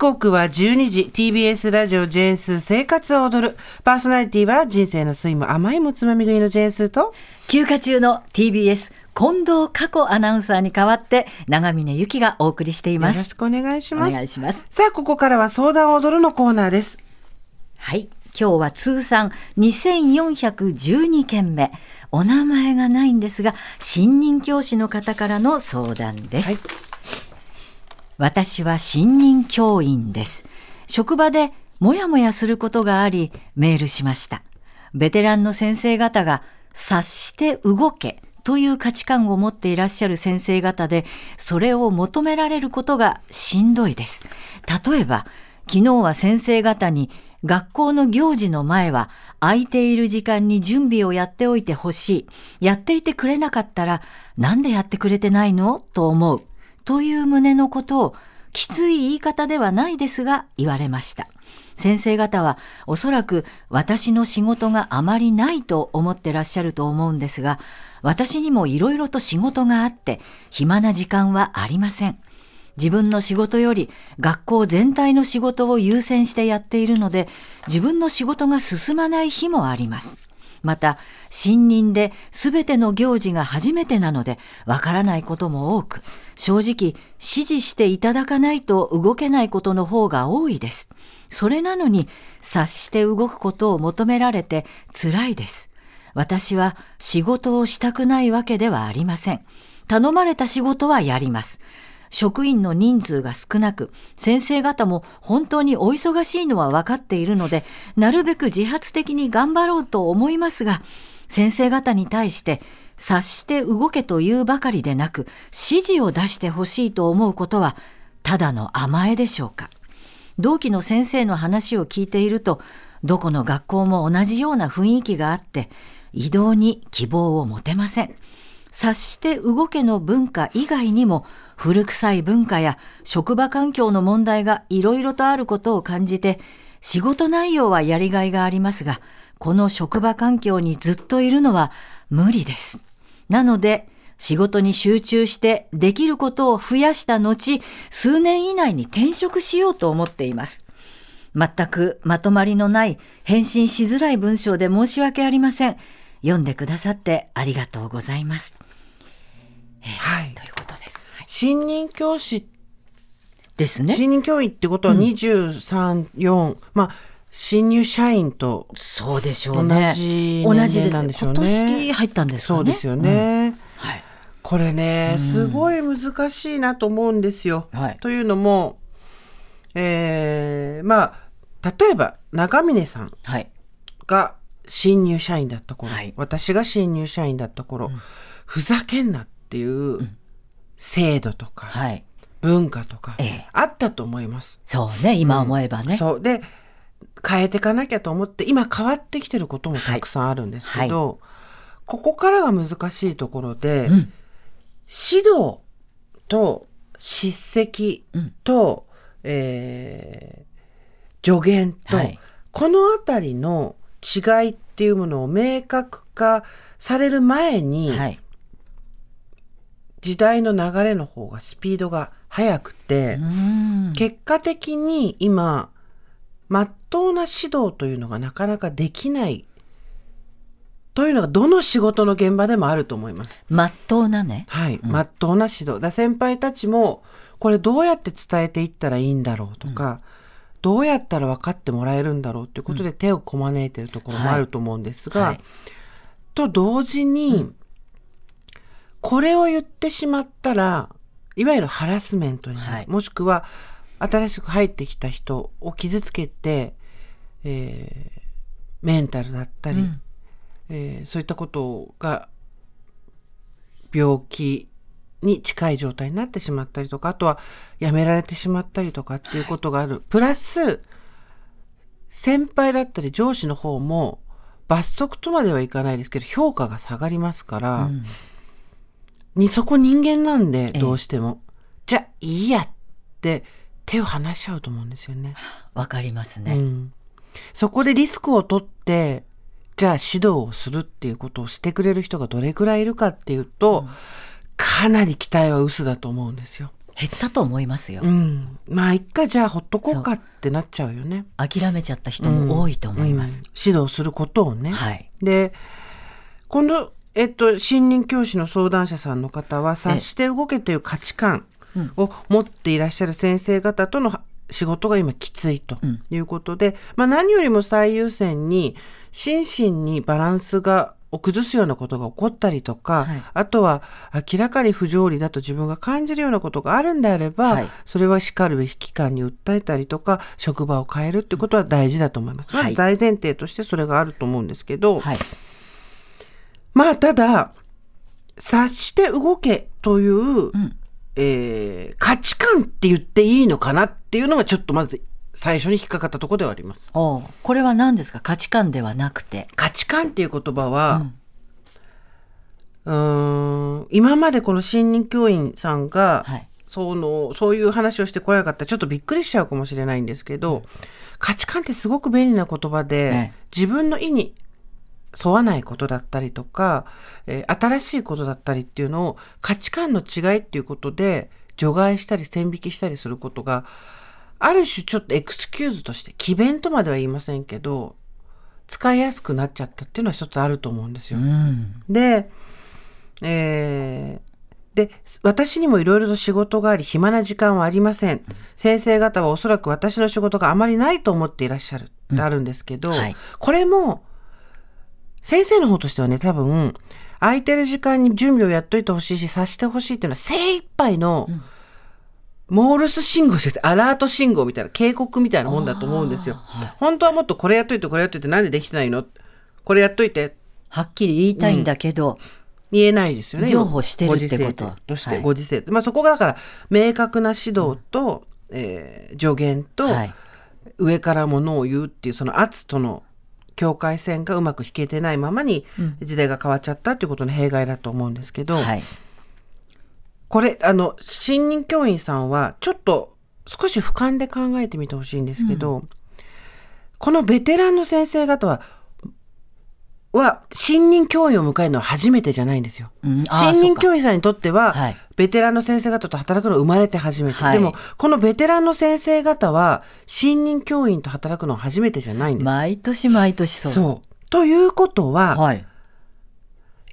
刻は12時。TBS ラジオジェーンスー生活を踊る。パーソナリティは人生の酸いも甘いもつまみ食いのジェーンスーと。休暇中の TBS 近藤佳子アナウンサーに代わって長峰由紀がお送りしていよろますしくお願いします。お願いします。さあここからは相談を踊るのコーナーです。はい。今日は通算2412件目。お名前がないんですが新任教師の方からの相談です、はい私は新任教員です職場でもやもやすることがありメールしましたベテランの先生方が察して動けという価値観を持っていらっしゃる先生方でそれを求められることがしんどいです例えば昨日は先生方に学校の行事の前は空いている時間に準備をやっておいてほしい。やっていてくれなかったらなんでやってくれてないの？と思う。という旨のことをきつい言い方ではないですが言われました。先生方はおそらく私の仕事があまりないと思ってらっしゃると思うんですが、私にもいろいろと仕事があって暇な時間はありません。自分の仕事より学校全体の仕事を優先してやっているので自分の仕事が進まない日もあります。また新任で全ての行事が初めてなのでわからないことも多く正直指示していただかないと動けないことの方が多いです。それなのに察して動くことを求められて辛いです。私は仕事をしたくないわけではありません。頼まれた仕事はやります。職員の人数が少なく、先生方も本当にお忙しいのは分かっているので、なるべく自発的に頑張ろうと思いますが、先生方に対して、察して動けというばかりでなく、指示を出してほしいと思うことは、ただの甘えでしょうか。同期の先生の話を聞いていると、どこの学校も同じような雰囲気があって、移動に希望を持てません。察して動けの文化以外にも古臭い文化や職場環境の問題がいろいろとあることを感じて仕事内容はやりがいがありますがこの職場環境にずっといるのは無理です。なので仕事に集中してできることを増やした後数年以内に転職しようと思っています。全くまとまりのない返信しづらい文章で申し訳ありません。読んでくださってありがとうございます。はいということです。はい新任教師ですね。新任教員ってことは23、4まあ新入社員とそうでしょうね。同じ同じなんでしょうね今年入ったんですかね。そうですよね、うんはい。これねすごい難しいなと思うんですよ。はいというのも、えーまあ例えば長峰さんはい。が新入社員だった頃、はい。私が新入社員だった頃、ふざけんなっていう制度とか、はい。文化とかええ。あったと思います。そうね。今思えばね。そう。で変えていかなきゃと思って今変わってきてることもたくさんあるんですけど、ここからが難しいところで、うん。指導と叱責うん。と、えー助言と、はい。このあたりの違いっていうものを明確化される前に、はい。時代の流れの方がスピードが速くて、うん。結果的に今まっとうな指導というのがなかなかできないというのがどの仕事の現場でもあると思います。まっとうなね。はい、まっとうな指導。だ先輩たちもこれどうやって伝えていったらいいんだろうとか、どうやったら分かってもらえるんだろうということで手をこまねいてるところもあると思うんですが、はい。と同時に、これを言ってしまったらいわゆるハラスメントになる、はい。もしくは新しく入ってきた人を傷つけて、えーメンタルだったり、うん。えーそういったことが病気に近い状態になってしまったりとかあとはやめられてしまったりとかっていうことがある、プラス先輩だったり上司の方も罰則とまではいかないですけど評価が下がりますから、うんにそこ人間なんでええどうしても、じゃあいいやって手を離しちゃうと思うんですよね。わかりますね。うん、そこでリスクを取ってじゃあ指導をするっていうことをしてくれる人がどれくらいいるかっていうと、かなり期待は薄だと思うんですよ。減ったと思いますよ。うん、まあ一回じゃあほっとこうかってなっちゃうよね。諦めちゃった人も多いと思います。うん指導することをね。はい。で今度、えっと、新任教師の相談者さんの方は察して動けという価値観を持っていらっしゃる先生方との仕事が今きついということで、まあ、何よりも最優先に心身にバランスがを崩すようなことが起こったりとか、はいあとは明らかに不条理だと自分が感じるようなことがあるんであれば、はいそれはしかるべき機関に訴えたりとか職場を変えるってことは大事だと思います。まはいず大前提としてそれがあると思うんですけど、はい。まあただ察して動けという、んえー価値観って言っていいのかなっていうのがちょっとまず最初に引っかかったところではあります。おうこれは何ですか？価値観ではなくて。価値観っていう言葉は、うーん今までこの新任教員さんが、はい。そのそういう話をしてこられなかったらちょっとびっくりしちゃうかもしれないんですけど、価値観ってすごく便利な言葉で、ええ自分の意に沿わないことだったりとか、えー新しいことだったりっていうのを価値観の違いっていうことで除外したり線引きしたりすることがある種ちょっとエクスキューズとして詭弁とまでは言いませんけど使いやすくなっちゃったっていうのは一つあると思うんですよ。うん。で、えーで、私にもいろいろと仕事があり、暇な時間はありません。先生方はおそらく私の仕事があまりないと思っていらっしゃるってあるんですけど、はいこれも、先生の方としてはね、多分、空いてる時間に準備をやっといてほしいし、察してほしいっていうのは精一杯の、モールス信号じゃなくて、アラート信号みたいな、警告みたいなもんだと思うんですよ。本当はもっとこれやっといて、これやっといて、なんでできてないの？これやっといて、はっきり言いたいんだけど、言えないですよね。譲歩してるってことご時世として、はいご時世。まあそこがだから、明確な指導と、えー助言と、はい。上からものを言うっていう、その圧との境界線がうまく引けてないままに、時代が変わっちゃったっていうことの弊害だと思うんですけど、はい。これ、あの、新任教員さんは、ちょっと少し俯瞰で考えてみてほしいんですけど、このベテランの先生方は、は、新任教員を迎えるのは初めてじゃないんですよ。うん新任教員さんにとっては、はいベテランの先生方と働くのは生まれて初めて。はいでも、このベテランの先生方は、新任教員と働くのは初めてじゃないんです。毎年毎年そう。そう。ということは、はい。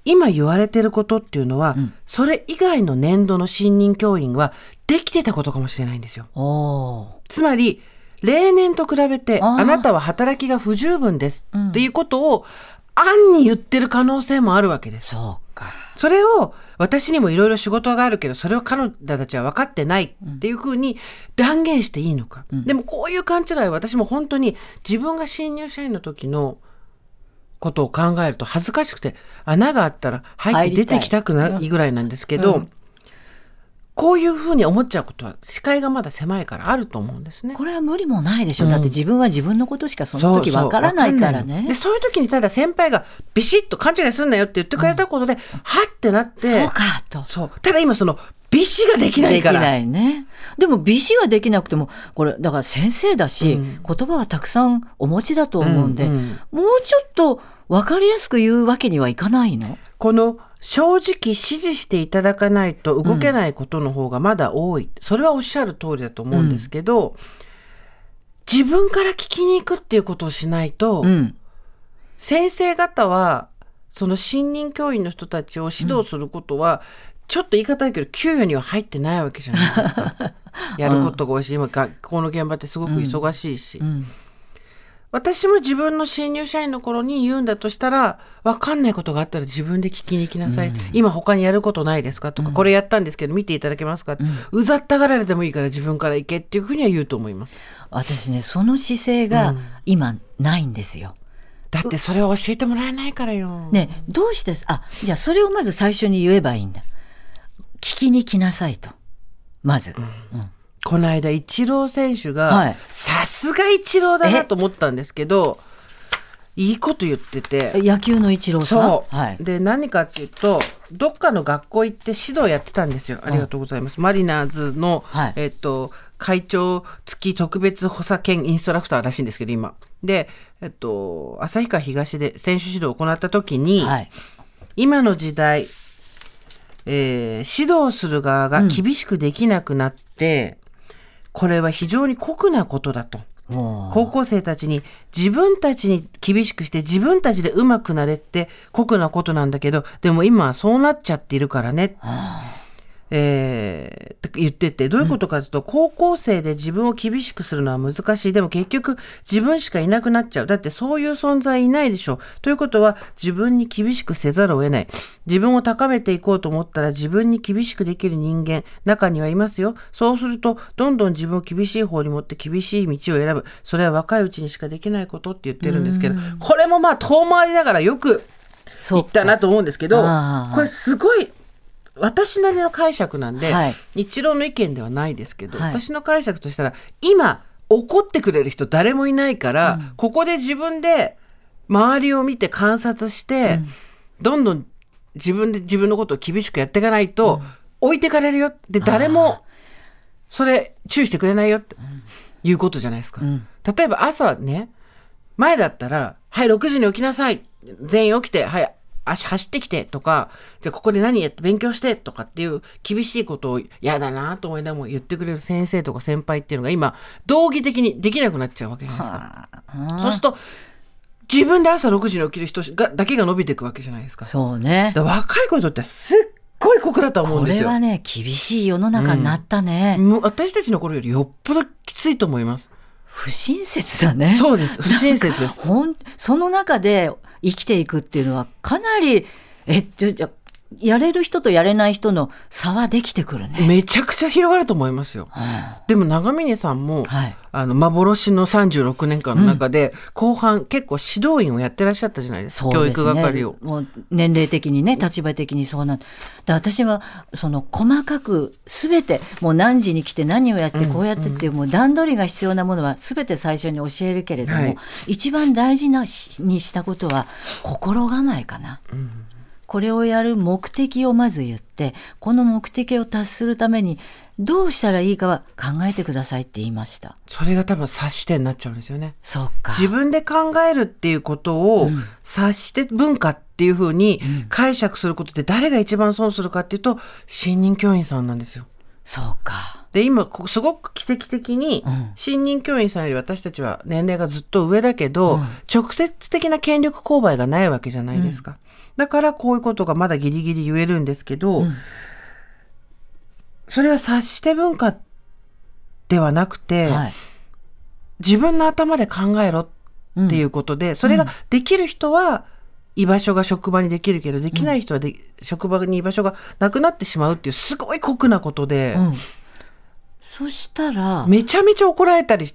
今言われてることっていうのは、それ以外の年度の新任教員はできてたことかもしれないんですよ。つまり、例年と比べて、あなたは働きが不十分ですっていうことを、暗に言ってる可能性もあるわけです。そうか。それを、私にもいろいろ仕事があるけど、それを彼女たちは分かってないっていうふうに断言していいのか。でもこういう勘違いは私も本当に自分が新入社員の時のことを考えると恥ずかしくて穴があったら入って出てきたくないぐらいなんですけど、うん。こういうふうに思っちゃうことは視界がまだ狭いからあると思うんですね。これは無理もないでしょ。だって自分は自分のことしかその時そうそうわからないからわかんないのね。でそういう時にただ先輩がビシッと勘違いすんなよって言ってくれたことで、はってなってそうかと。そうただ今そのビシができないできからないね。でも美詞はできなくても、これ、だから先生だし、言葉はたくさんお持ちだと思うんで、うんうんもうちょっと分かりやすく言うわけにはいかないの？この正直指示していただかないと動けないことの方がまだ多い、それはおっしゃる通りだと思うんですけど、自分から聞きに行くっていうことをしないと、うん。先生方はその新任教員の人たちを指導することは、ちょっと言い方だけど給与には入ってないわけじゃないですか。やることが多いし今学校の現場ってすごく忙しいし、うん。私も自分の新入社員の頃に言うんだとしたら分かんないことがあったら自分で聞きに行きなさい、今他にやることないですか？とか、これやったんですけど見ていただけますか、うざったがられてもいいから自分から行けっていうふうには言うと思います。私ね、その姿勢が今ないんですよ。だってそれは教えてもらえないからよ、ね、どうしてす、あ、じゃあそれをまず最初に言えばいいんだ。聞きに来なさいと。まず。うんこの間イチロー選手はがい。さすがイチローだなと思ったんですけどいいこと言ってて。野球の一郎さん？そう、はい。で何かっていうとどっかの学校行って指導やってたんですよ。ありがとうございます、マリナーズの、はい。えっと会長付き特別補佐兼インストラクターらしいんですけど今。でえっと旭川東で選手指導を行った時に、はい。今の時代、えー指導する側が厳しくできなくなって、これは非常に酷なことだと。高校生たちに自分たちに厳しくして自分たちで上手くなれって酷なことなんだけど、でも今はそうなっちゃっているからね。えーって言ってて、どういうことかというと、高校生で自分を厳しくするのは難しい。でも結局自分しかいなくなっちゃう。だってそういう存在いないでしょ。ということは自分に厳しくせざるを得ない。自分を高めていこうと思ったら自分に厳しくできる人間、中にはいますよ。そうすると、どんどん自分を厳しい方に持って厳しい道を選ぶ。それは若いうちにしかできないことって言ってるんですけど、これもまあ遠回りながらよく言ったなと思うんですけどこれすごい私なりの解釈なんで、はい。一郎の意見ではないですけど、はい。私の解釈としたら今怒ってくれる人誰もいないから、ここで自分で周りを見て観察して、どんどん自分で自分のことを厳しくやっていかないと、置いてかれるよで誰もそれ注意してくれないよっていうことじゃないですか。ん。例えば朝ね前だったら「はい6時に起きなさい。全員起きてはい足走ってきて」とか「じゃあここで何やって勉強して」とかっていう厳しいことを嫌だなと思いながらも言ってくれる先生とか先輩っていうのが今道義的にできなくなっちゃうわけじゃないですか。そうすると自分で朝6時に起きる人がだけが伸びていくわけじゃないですか。そうね。若い子にとってはすっごい酷だと思うんですよ。これはね、厳しい世の中になったね。もう私たちの頃よりよっぽどきついと思います。不親切だね。そうです。不親切です。ほんその中で生きていくっていうのはかなりえじゃじゃやれる人とやれない人の差はできてくるね。めちゃくちゃ広がると思いますよ。でも長峰さんも、はい。あの幻の36年間の中で、後半結構指導員をやってらっしゃったじゃないですか、教育係を。もう年齢的にね立場的にそうなん。で私はその細かく全てもう何時に来て何をやってこうやってっていうもう段取りが必要なものは全て最初に教えるけれども、はい。一番大事なしにしたことは心構えかな。これをやる目的をまず言ってこの目的を達するためにどうしたらいいかは考えてくださいって言いました。それが多分察してになっちゃうんですよね。そうか。自分で考えるっていうことを察して文化っていうふうに解釈することで誰が一番損するかっていうと新任教員さんなんですよ。そうか。で今すごく奇跡的にん新任教員さんより私たちは年齢がずっと上だけど、直接的な権力勾配がないわけじゃないですか、だからこういうことがまだギリギリ言えるんですけど、それは察して文化ではなくて、はい。自分の頭で考えろっていうことで、それができる人は居場所が職場にできるけどできない人はで、職場に居場所がなくなってしまうっていうすごい酷なことで。うん。そしたら、めちゃめちゃ怒られたり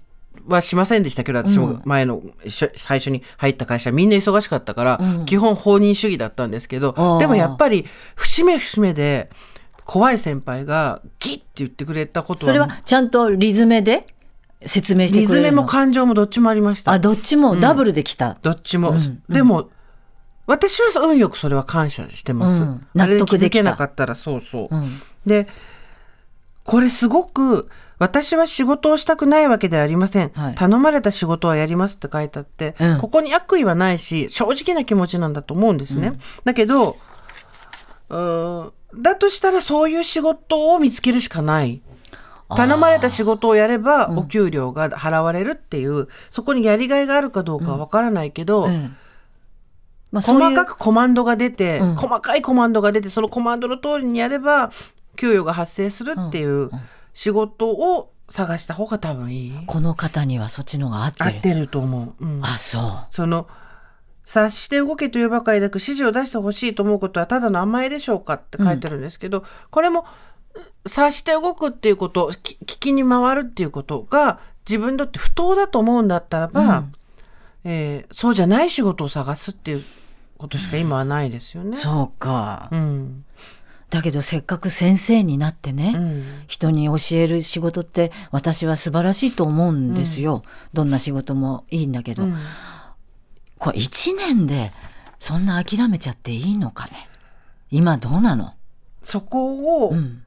はしませんでしたけど、私も前の、最初に入った会社、みんな忙しかったから、基本放任主義だったんですけどでもやっぱり、節目節目で、怖い先輩がギッて言ってくれたことは、それはちゃんとリズムで説明してリズムも感情もどっちもありました。あ、どっちもダブルできた。どっちも。うんでも、私は運よくそれは感謝してます。納得できなかったら、そうそう。うん。で、これすごく、私は仕事をしたくないわけではありません。はい。頼まれた仕事はやりますって書いてあって、うん。ここに悪意はないし、正直な気持ちなんだと思うんですね。だけど、だとしたらそういう仕事を見つけるしかない。頼まれた仕事をやればお給料が払われるっていう、そこにやりがいがあるかどうかはわからないけど、うん。まあ、細かくコマンドが出て、うん。細かいコマンドが出てそのコマンドの通りにやれば給与が発生するっていう仕事を探した方が多分いい。この方にはそっちの方が合ってる。合ってると思う。うんあ、そう。その察して動けというばかりなく指示を出してほしいと思うことはただの甘えでしょうかって書いてるんですけど、これも察して動くっていうことき聞きに回るっていうことが自分にとって不当だと思うんだったらば、えーそうじゃない仕事を探すっていうことしか今はないですよね。そうか。うんだけどせっかく先生になってね、うん人に教える仕事って私は素晴らしいと思うんですよ。どんな仕事もいいんだけど、うんこれ一年でそんな諦めちゃっていいのかね？今どうなの？そこを、うん。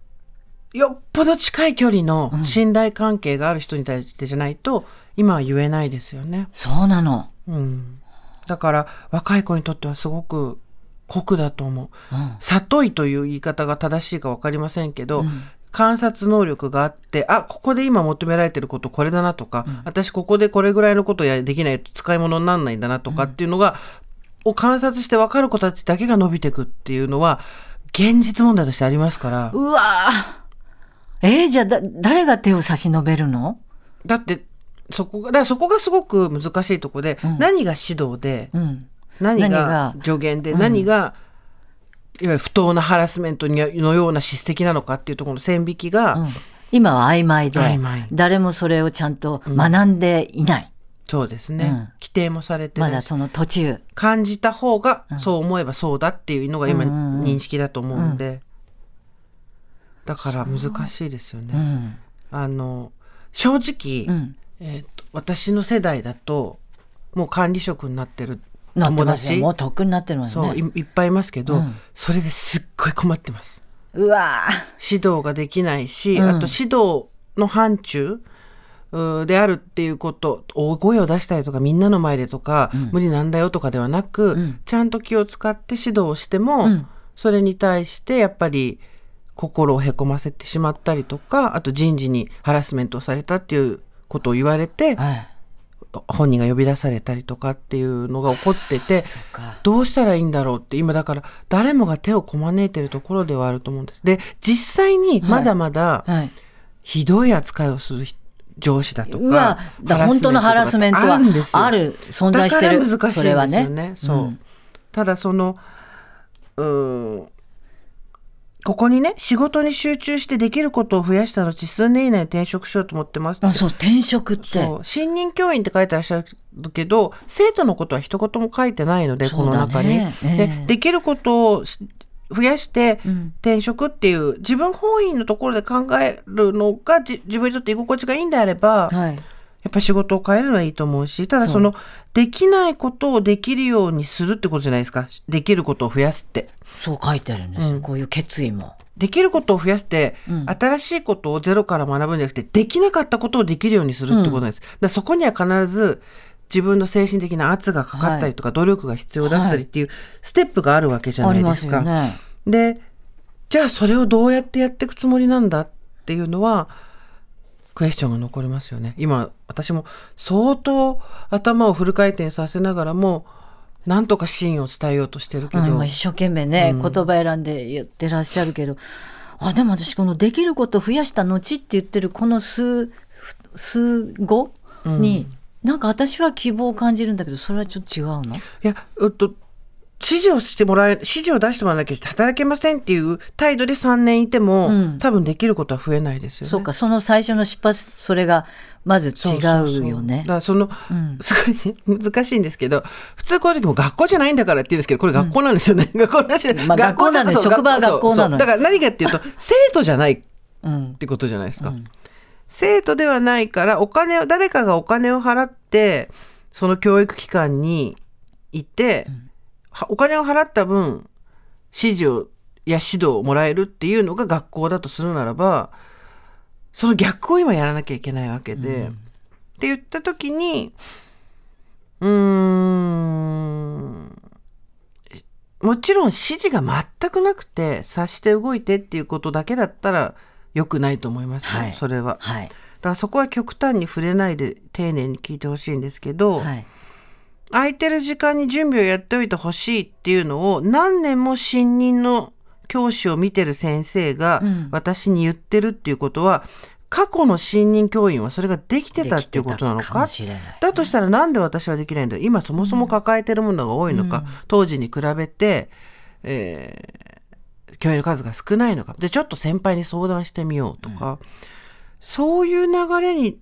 よっぽど近い距離の信頼関係がある人に対してじゃないと、今は言えないですよね。そうなの。うん、だから若い子にとってはすごく酷だと思う。うん。里いという言い方が正しいか分かりませんけど、うん。観察能力があってあここで今求められてることこれだなとか、私ここでこれぐらいのことやできないと使い物にならないんだなとかっていうのが、を観察して分かる子たちだけが伸びていくっていうのは現実問題としてありますから。うわー。えー、じゃあだ誰が手を差し伸べるの？だってそこがだからそこがすごく難しいとこで、何が指導でうん何何が？が助言で何が、いわゆる不当なハラスメントにのような叱責なのかっていうところの線引きが、うん。今は曖昧で誰もそれをちゃんと学んでいない、そうですね、うん。規定もされてないし。まだその途中。感じた方がそう思えばそうだっていうのが今認識だと思うんで、だから難しいですよね。うん。あの正直、うん。えーと私の世代だともう管理職になってるなって友ますもうとっくになってるもんね。そういいっぱいいますけど、うん。それですっごい困ってます。うわ指導ができないし、うん。あと指導の範疇であるっていうこと大声を出したりとかみんなの前でとか、無理なんだよとかではなく、うん。ちゃんと気を使って指導をしても、うん。それに対してやっぱり心をへこませてしまったりとかあと人事にハラスメントをされたっていうことを言われてーはい本人が呼び出されたりとかっていうのが起こっててどうしたらいいんだろうって今だから誰もが手をこまねいてるところではあると思うんです。で実際にまだまだはい。ひどい扱いをする人上司だとか本当のハラスメントはある存在してる。だから難しいんですよね。ねそう、うん。ただそのうーんここにね仕事に集中してできることを増やした後数年以内に転職しようと思ってますあそう転職って。そう。新任教員って書いてらっしゃるけど生徒のことは一言も書いてないので、この中に、ええ。でできることをし増やしてうん。転職っていう自分本位のところで考えるのがじ自分にとって居心地がいいんであれば、はいやっぱ仕事を変えるのはいいと思うし、ただその、できないことをできるようにするってことじゃないですか。できることを増やすって。そう書いてあるんですよ、こういう決意も。できることを増やして、うん。新しいことをゼロから学ぶんじゃなくて、できなかったことをできるようにするってことです。だからそこには必ず、自分の精神的な圧がかかったりとか、努力が必要だったりっていうステップがあるわけじゃないですか。よね。で、じゃあそれをどうやってやっていくつもりなんだっていうのは、クエスチョンが残りますよね。今、私も相当頭をフル回転させながらも、なんとか真意を伝えようとしてるけど、うん今一生懸命ね、言葉選んで言ってらっしゃるけど。あでも私このできることを増やした後って言ってるこの数数語に、なんか私は希望を感じるんだけどそれはちょっと違うの？いや、うっと、指示をしてもらえ、指示を出してもらわなきゃ働けませんっていう態度で3年いても、うん。多分できることは増えないですよね。そうかその最初の出発それがまず違そうそうそう。うよねだからその、うん。すごい難しいんですけど、普通こういう時も学校じゃないんだからって言うんですけど、これ学校なんですよね。学校なしでまあ学校なのよそう職場は学校なのよ。そう。そうだから何かっていうと、生徒じゃないっうん。てことじゃないですか。生徒ではないから、お金を、誰かがお金を払って、その教育機関にいて、はお金を払った分、指示を、や指導をもらえるっていうのが学校だとするならば、その逆を今やらなきゃいけないわけで、って言った時に、うーん、もちろん指示が全くなくて、察して動いてっていうことだけだったら良くないと思います。よ、はい。それは。はい。だからそこは極端に触れないで丁寧に聞いてほしいんですけど、はい空いてる時間に準備をやっておいてほしいっていうのを何年も新任の教師を見てる先生がうん。私に言ってるっていうことは、過去の新任教員はそれができてたっていうことなのか？もしれない。だとしたらなんで私はできないんだ？今そもそも抱えてるものが多いのか、当時に比べて、えー教員の数が少ないのか？でちょっと先輩に相談してみようとか、そういう流れに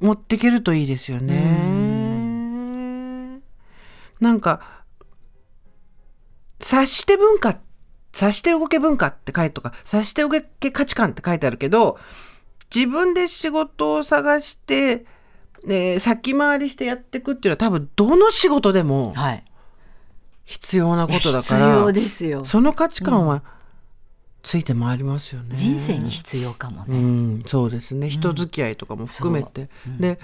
持っていけるといいですよね。なんか察して文化察して動け文化って書いてとか察して動け価値観って書いてあるけど自分で仕事を探して、ね、先回りしてやっていくっていうのは多分どの仕事でもはい。必要なことだ必から要ですよ。その価値観はついて回りますよね。人生に必要かもうね、ん、そうですね。人付き合いとかも含めて、で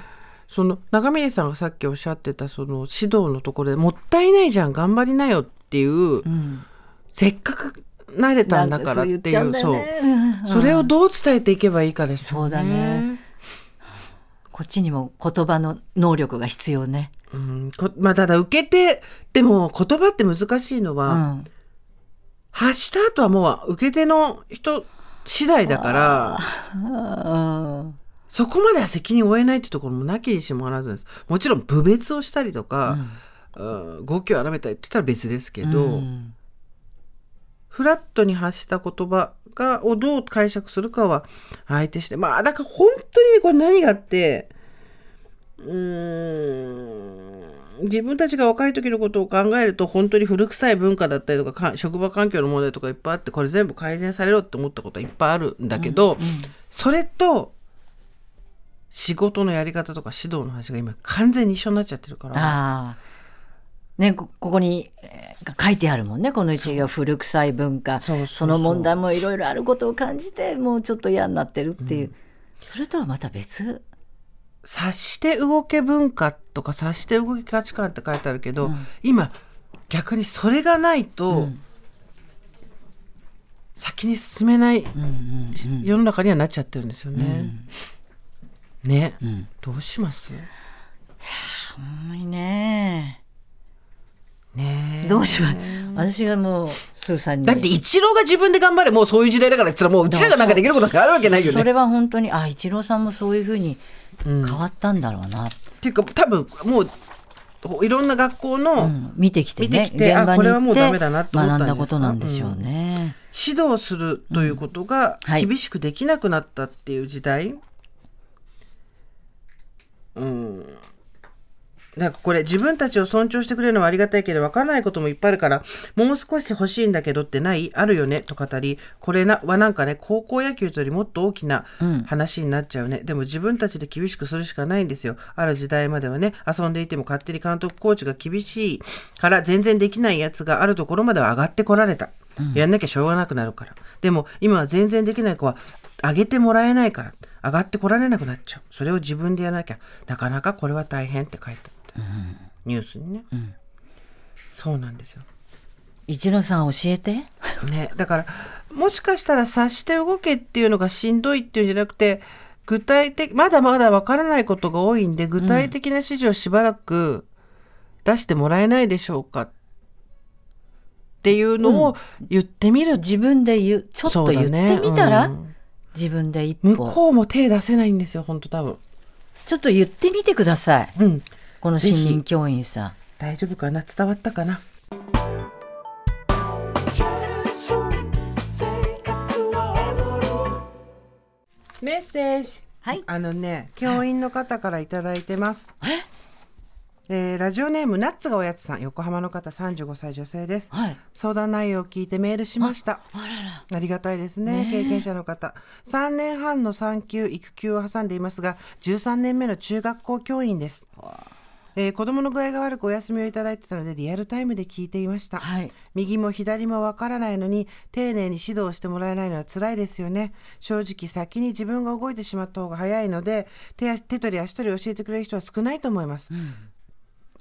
その長峰さんがさっきおっしゃってたその指導のところでもったいないじゃん頑張りなよっっていう、うん。せっかく慣れたんだからっていうねうんそう。それをどう伝えていけばいいかですよね。そうだね。こっちにも言葉の能力が必要ね。うん。こまあただ受けてでも言葉って難しいのうは、ん。発した後はもう受け手の人次第だからうんそこまでは責任を負えないってところもなきにしもあらずです。もちろん部別をしたりとか、うん。語気を荒めたりって言ったら別ですけど、うん。フラットに発した言葉がをどう解釈するかは相手してまあだから本当にねこれ何があってうーん自分たちが若い時のことを考えると本当に古臭い文化だったりとかか職場環境の問題とかいっぱいあってこれ全部改善されろって思ったことはいっぱいあるんだけど、それと仕事のやり方とか指導の話が今完全に一緒になっちゃってるから。ね、こここにえー書いてあるもんねこの一行。古臭い文化。その問題もいろいろあることを感じてもうちょっと嫌になってるっていう、それとはまた別？察して動け文化とか察して動き価値観って書いてあるけど、今逆にそれがないと、先に進めない世の中にはなっちゃってるんですよね。ね、どうします？重いね。ね。どうします？私がもうスーさんに。だって一郎が自分で頑張れもうそういう時代だからっつらもううちらがなんかできることがあるわけないよね。それは本当にあ一郎さんもそういうふうに変わったんだろうな、っていうか多分もういろんな学校のうん。見てきてね。見てきて現場にあこれはもうダメだなって思学んだことなんでしょうね。指導するということがはい。厳しくできなくなったっていう時代、うんなんかこれ自分たちを尊重してくれるのはありがたいけど分からないこともいっぱいあるからもう少し欲しいんだけどってない？あるよね？と語りこれなはなんかね高校野球とよりもっと大きな話になっちゃうね、でも自分たちで厳しくするしかないんですよ。ある時代まではね遊んでいても勝手に監督コーチが厳しいから全然できないやつがあるところまでは上がってこられた、やんなきゃしょうがなくなるから。でも今は全然できない子は上げてもらえないから上がってこられなくなっちゃう。それを自分でやらなきゃ。なかなかこれは大変って書いてあった、ニュースにね、そうなんですよ。一郎さん教えて。ね、だからもしかしたら察して動けっていうのがしんどいっていうんじゃなくて具体的まだまだわからないことが多いんで具体的な指示をしばらく出してもらえないでしょうかっていうのを言ってみる、自分で言う。ちょっと言ってみたら、自分で一向歩こうも手出せないんですよ本当多分。ちょっと言ってみてください。うん。この新任教員さん。大丈夫かな？伝わったかな？メッセージ。はい。あのね教員の方からいただいてます。え？ーラジオネームナッツがおやつさん横浜の方35歳女性です、はい。相談内容を聞いてメールしました。ありがたいですね経験者の方。3年半の産休育休を挟んでいますが13年目の中学校教員です、えー子供の具合が悪くお休みをいただいてたのでリアルタイムで聞いていました、はい。右も左もわからないのに丁寧に指導してもらえないのは辛いですよね。正直先に自分が動いてしまった方が早いので手や手取り足取り教えてくれる人は少ないと思います、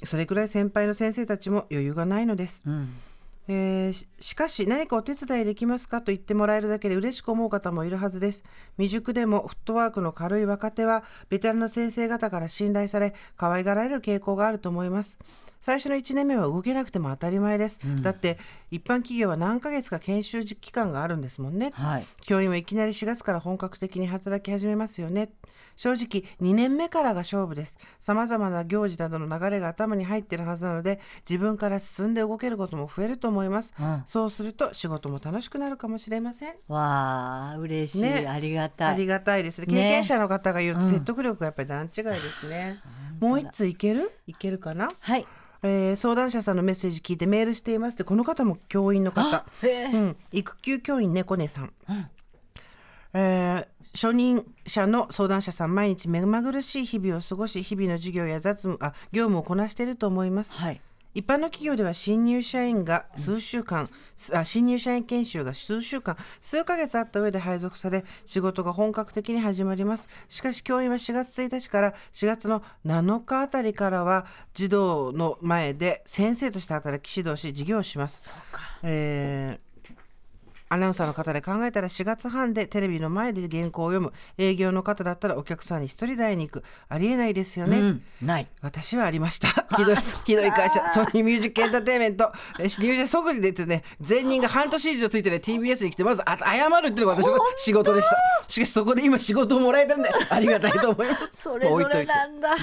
それくらい先輩の先生たちも余裕がないのです、うん。えーししかし何かお手伝いできますかと言ってもらえるだけで嬉しく思う方もいるはずです。未熟でもフットワークの軽い若手はベテランの先生方から信頼され可愛がられる傾向があると思います。最初の1年目は動けなくても当たり前です、だって一般企業は何ヶ月か研修期間があるんですもんね。はい。教員はいきなり4月から本格的に働き始めますよね正直2年目からが勝負です。様々な行事などの流れが頭に入っているはずなので自分から進んで動けることも増えると思います、うん。そうすると仕事も楽しくなるかもしれません。わあ嬉しい、ね。ありがたい。ありがたいですね。経ね験者の方が言うと説得力がやっぱり段違いですね、もう一ついける？いけるかな？はい。えー相談者さんのメッセージ聞いてメールしていますってこの方も教員の方。うん、育休教員猫ねさん、えー初任者の相談者さん毎日目まぐるしい日々を過ごし日々の授業や雑務あ業務をこなしていると思いますはい一般の企業では新入社員が数週間、あ新入社員研修が数週間、数ヶ月あった上で配属され、仕事が本格的に始まります。しかし教員は4月1日から4月の7日あたりからは、児童の前で先生として働き指導し、授業をします。そうか。えーアナウンサーの方で考えたら4月半でテレビの前で原稿を読む営業の方だったらお客さんに一人台に行くありえないですよね、うん、ない。私はありました。ひどい、ひどい会社、ソニーミュージックエンターテインメント、え入社即時でですね、前任が半年以上ついてない TBS に来て、まずあ謝るっていうのが私の仕事でした。しかしそこで今仕事をもらえたんで、ありがたいと思います。それぞれなんだ。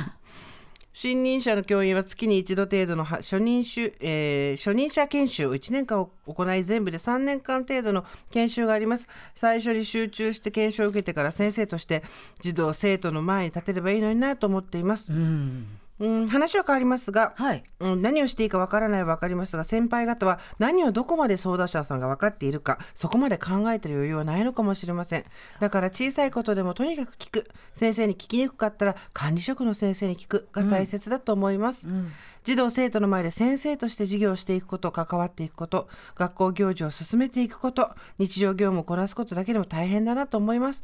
新任者の教員は月に一度程度の初任、えー初任者研修を1年間行い全部で3年間程度の研修があります。最初に集中して研修を受けてから先生として児童生徒の前に立てればいいのになと思っています。うん、話は変わりますが、はい。うん、何をしていいかわからないはわかりますが、先輩方は何をどこまで相談者さんが分かっているか、そこまで考えている余裕はないのかもしれません。だから小さいことでもとにかく聞く。先生に聞きにくかったら管理職の先生に聞くが大切だと思います。児童生徒の前で先生として授業をしていくこと、関わっていくこと、学校行事を進めていくこと、日常業務をこなすことだけでも大変だなと思います。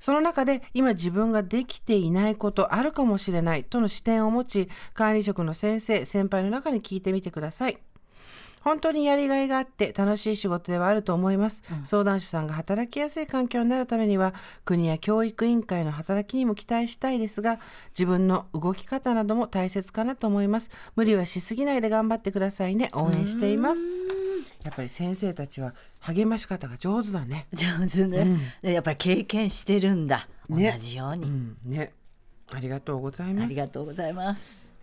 その中で今自分ができていないことあるかもしれないとの視点を持ち、管理職の先生、先輩の中に聞いてみてください。本当にやりがいがあって楽しい仕事ではあると思います。相談者さんが働きやすい環境になるためには、国や教育委員会の働きにも期待したいですが、自分の動き方なども大切かなと思います。無理はしすぎないで頑張ってくださいね。応援しています。やっぱり先生たちは励まし方が上手だね。上手ね、やっぱり経験してるんだ。同ねじように。うん、ね。ありがとうございます。ありがとうございます。